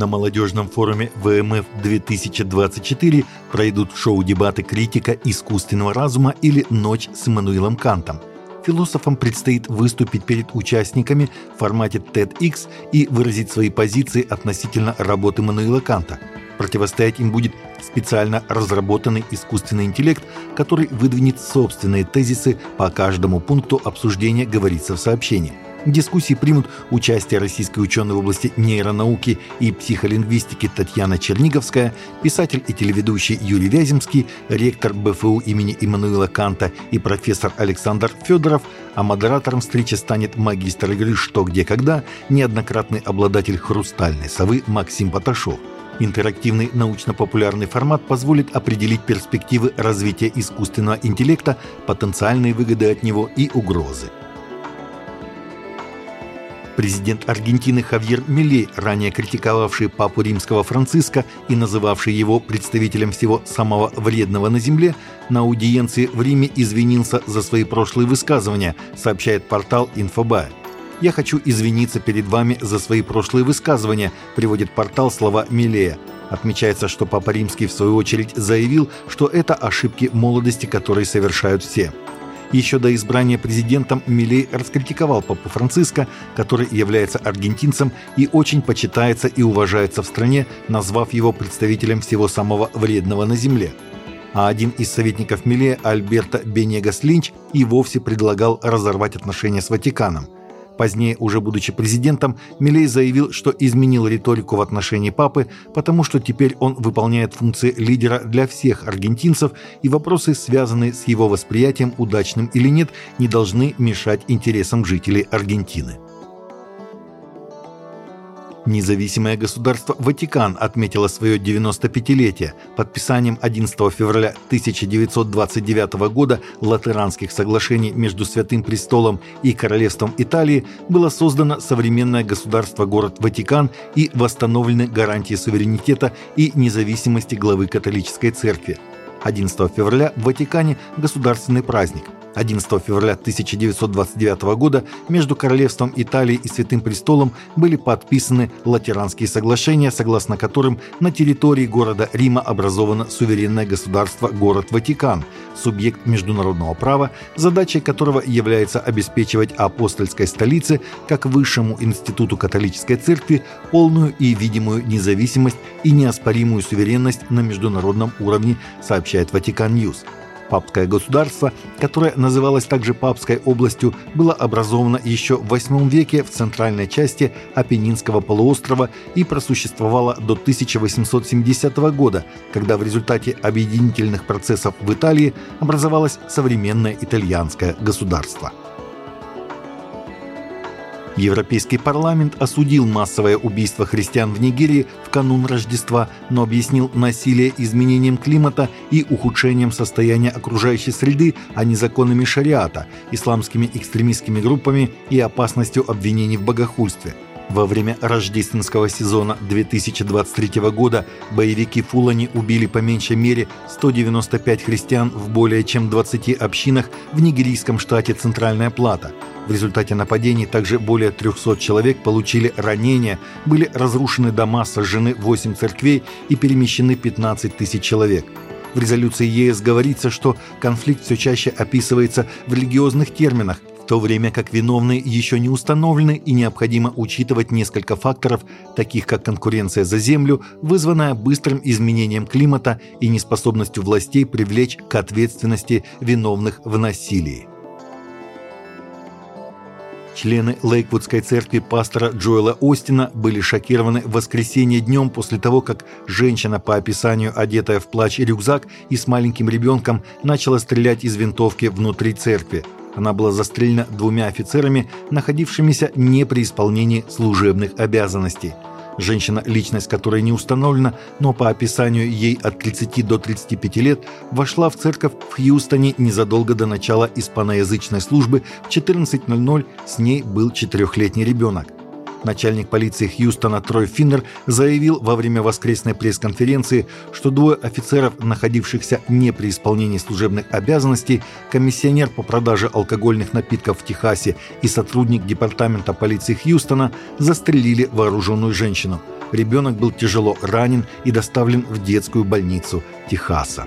На молодежном форуме ВМФ-2024 пройдут шоу-дебаты «Критика искусственного разума» или «Ночь с Эммануилом Кантом». Философам предстоит выступить перед участниками в формате TEDx и выразить свои позиции относительно работы Мануила Канта. Противостоять им будет специально разработанный искусственный интеллект, который выдвинет собственные тезисы по каждому пункту обсуждения, говорится в сообщении. В дискуссии примут участие российской ученой в области нейронауки и психолингвистики Татьяна Черниговская, писатель и телеведущий Юрий Вяземский, ректор БФУ имени Иммануила Канта и профессор Александр Федоров, а модератором встречи станет магистр игры «Что, где, когда» неоднократный обладатель «Хрустальной совы» Максим Поташов. Интерактивный научно-популярный формат позволит определить перспективы развития искусственного интеллекта, потенциальные выгоды от него и угрозы. Президент Аргентины Хавьер Милей, ранее критиковавший папу римского Франциска и называвший его представителем всего самого вредного на земле, на аудиенции в Риме извинился за свои прошлые высказывания, сообщает портал Инфобай. «Я хочу извиниться перед вами за свои прошлые высказывания», приводит портал слова Милея. Отмечается, что Папа Римский в свою очередь заявил, что это ошибки молодости, которые совершают все. Еще до избрания президентом Милей раскритиковал Папу Франциска, который является аргентинцем и очень почитается и уважается в стране, назвав его представителем всего самого вредного на земле. А один из советников Милея, Альберто Бенегас Линч, и вовсе предлагал разорвать отношения с Ватиканом – Позднее, уже будучи президентом, Милей заявил, что изменил риторику в отношении папы, потому что теперь он выполняет функции лидера для всех аргентинцев, и вопросы, связанные с его восприятием, удачным или нет, не должны мешать интересам жителей Аргентины. Независимое государство Ватикан отметило свое 95-летие подписанием 11 февраля 1929 года Латеранских соглашений между Святым Престолом и Королевством Италии было создано современное государство-город Ватикан и восстановлены гарантии суверенитета и независимости главы католической церкви. 11 февраля в Ватикане государственный праздник – 11 февраля 1929 года между Королевством Италии и Святым Престолом были подписаны Латеранские соглашения, согласно которым на территории города Рима образовано суверенное государство город Ватикан, субъект международного права, задачей которого является обеспечивать апостольской столице, как высшему институту католической церкви, полную и видимую независимость и неоспоримую суверенность на международном уровне, сообщает Vatican News. Папское государство, которое называлось также Папской областью, было образовано еще в VIII веке в центральной части Апеннинского полуострова и просуществовало до 1870 года, когда в результате объединительных процессов в Италии образовалось современное итальянское государство. Европейский парламент осудил массовое убийство христиан в Нигерии в канун Рождества, но объяснил насилие изменением климата и ухудшением состояния окружающей среды, а не законами шариата, исламскими экстремистскими группами и опасностью обвинений в богохульстве – во время рождественского сезона 2023 года боевики Фулани убили по меньшей мере 195 христиан в более чем 20 общинах в нигерийском штате Центральная Плата. В результате нападений также более 300 человек получили ранения, были разрушены дома, сожжены 8 церквей и перемещены 15 тысяч человек. В резолюции ЕС говорится, что конфликт все чаще описывается в религиозных терминах, то время как виновные еще не установлены и необходимо учитывать несколько факторов, таких как конкуренция за землю, вызванная быстрым изменением климата и неспособностью властей привлечь к ответственности виновных в насилии. Члены Лейквудской церкви пастора Джоэла Остина были шокированы в воскресенье днем после того, как женщина, по описанию одетая в плащ и рюкзак и с маленьким ребенком, начала стрелять из винтовки внутри церкви. Она была застрелена двумя офицерами, находившимися не при исполнении служебных обязанностей. Женщина, личность которой не установлена, но по описанию ей от 30 до 35 лет, вошла в церковь в Хьюстоне незадолго до начала испаноязычной службы в 14.00, с ней был четырехлетний ребенок. Начальник полиции Хьюстона Трой Финнер заявил во время воскресной пресс-конференции, что двое офицеров, находившихся не при исполнении служебных обязанностей, комиссионер по продаже алкогольных напитков в Техасе и сотрудник департамента полиции Хьюстона застрелили вооруженную женщину. Ребенок был тяжело ранен и доставлен в детскую больницу Техаса.